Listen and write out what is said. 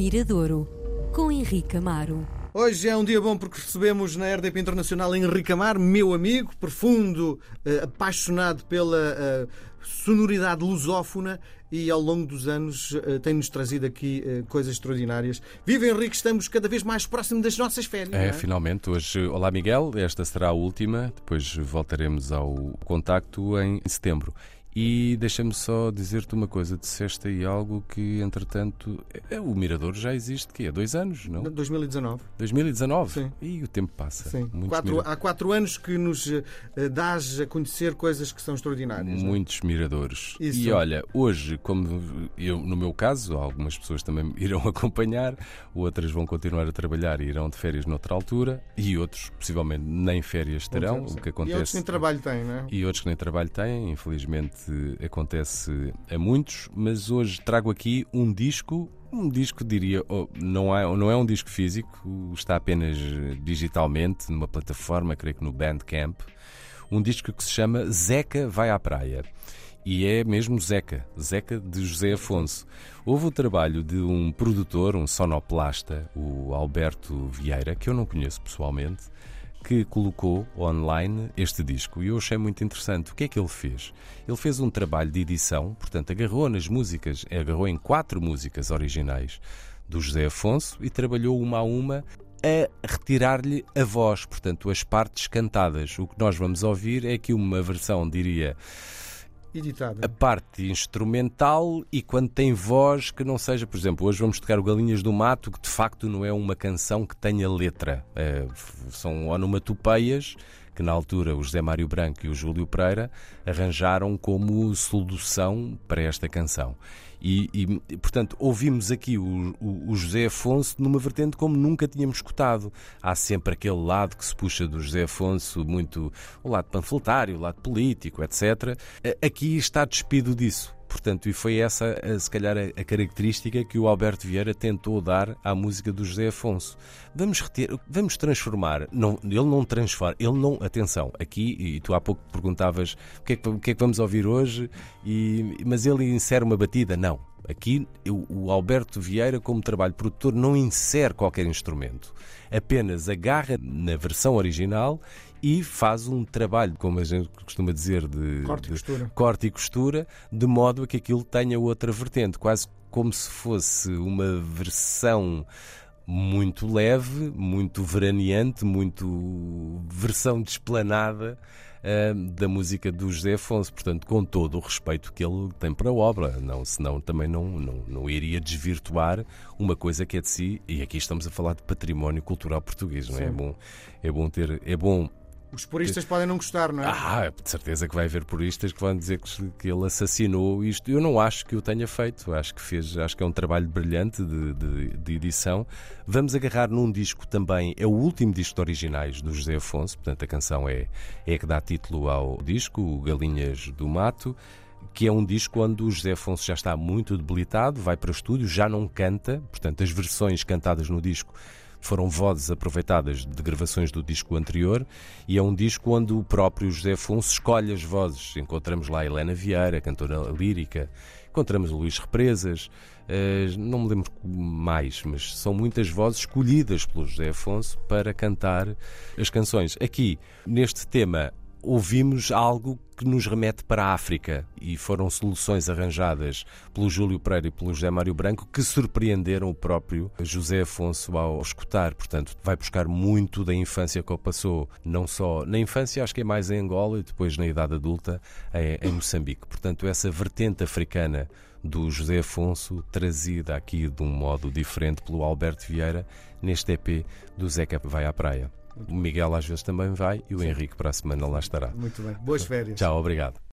Miradouro, com Henrique Amaro. Hoje é um dia bom porque recebemos na RDP Internacional Henrique Amar, meu amigo, profundo, eh, apaixonado pela eh, sonoridade lusófona e ao longo dos anos eh, tem-nos trazido aqui eh, coisas extraordinárias. Viva Henrique, estamos cada vez mais próximo das nossas férias. É, é? finalmente. Hoje, olá Miguel, esta será a última, depois voltaremos ao contacto em setembro. E deixa-me só dizer-te uma coisa, disseste aí algo que, entretanto, é, o Mirador já existe, que é dois anos, não? 2019. 2019? Sim. E o tempo passa. Sim. Quatro- mira- há quatro anos que nos eh, dás a conhecer coisas que são extraordinárias. não é? muitos miradores. Isso. E olha, hoje, como eu, no meu caso, algumas pessoas também irão acompanhar, outras vão continuar a trabalhar e irão de férias noutra altura, e outros, possivelmente, nem férias terão, o que E outros acontece. nem trabalho têm, não é? e outros que nem trabalho têm, infelizmente acontece a muitos, mas hoje trago aqui um disco, um disco diria, oh, não é, não é um disco físico, está apenas digitalmente numa plataforma, creio que no Bandcamp, um disco que se chama Zeca Vai à Praia. E é mesmo Zeca, Zeca de José Afonso. Houve o trabalho de um produtor, um sonoplasta, o Alberto Vieira, que eu não conheço pessoalmente, que colocou online este disco e eu achei muito interessante. O que é que ele fez? Ele fez um trabalho de edição, portanto, agarrou nas músicas, agarrou em quatro músicas originais do José Afonso e trabalhou uma a uma a retirar-lhe a voz, portanto, as partes cantadas. O que nós vamos ouvir é aqui uma versão, diria, Editada. a parte instrumental e quando tem voz que não seja, por exemplo, hoje vamos tocar o Galinhas do Mato, que de facto não é uma canção que tenha letra. É, são onomatopeias que na altura o José Mário Branco e o Júlio Pereira arranjaram como solução para esta canção. E, e, portanto, ouvimos aqui o, o- o José Afonso numa vertente como nunca tínhamos escutado. Há sempre aquele lado que se puxa do José Afonso, muito o lado panfletário, o lado político, etc. Aqui está despido disso. Portanto, e foi essa, a, se calhar, a característica que o Alberto Vieira tentou dar à música do José Afonso. Vamos reter, vamos transformar. Não, ele não transforma, ele não. Atenção, aqui, e tu há pouco perguntavas o que é que, o que, é que vamos ouvir hoje, e, mas ele insere uma batida. Não. Aqui, eu- o Alberto Vieira, como trabalho produtor, não insere qualquer instrumento. Apenas agarra na versão original e faz um trabalho, como a gente costuma dizer, de Corte e de- costura. corte e costura, de modo a que aquilo tenha outra vertente, quase como se fosse uma versão muito leve, muito veraneante, muito versão desplanada ah, da música do José Afonso, portanto, com todo o respeito que ele tem para a obra, não, senão também não, não, não iria desvirtuar uma coisa que é de si, e aqui estamos a falar de património cultural português, não é? É bom, é bom ter, é bom Os puristas podem não gostar, não é? ah, de certeza que vai haver puristas que vão dizer que, ele assassinou isto. Eu não acho que o tenha feito. Acho que fez, acho que é um trabalho brilhante de, de- de edição. Vamos agarrar num disco também, é o último disco de originais do José Afonso, portanto a canção é, é que dá título ao disco, o Galinhas do Mato. Que é um disco onde o José Afonso já está muito debilitado, vai para o estúdio, já não canta, portanto, as versões cantadas no disco foram vozes aproveitadas de gravações do disco anterior e é um disco onde o próprio José Afonso escolhe as vozes. Encontramos lá Helena Vieira, cantora lírica, encontramos Luís Represas, eh, não me lembro mais, mas são muitas vozes escolhidas pelo José Afonso para cantar as canções. Aqui, neste tema, ouvimos algo que nos remete para a África e foram soluções arranjadas pelo Júlio Pereira e pelo José Mário Branco que surpreenderam o próprio José Afonso ao escutar. Portanto, vai buscar muito da infância que ele passou, não só na infância, acho que é mais em Angola e depois na idade adulta em, em Moçambique. Portanto, essa vertente africana do José Afonso, trazida aqui de um modo diferente pelo Alberto Vieira, neste EP do Zeca Vai à Praia. O Miguel às vezes também vai e o Henrique para a semana lá estará. Muito bem. Boas férias. Tchau, obrigado.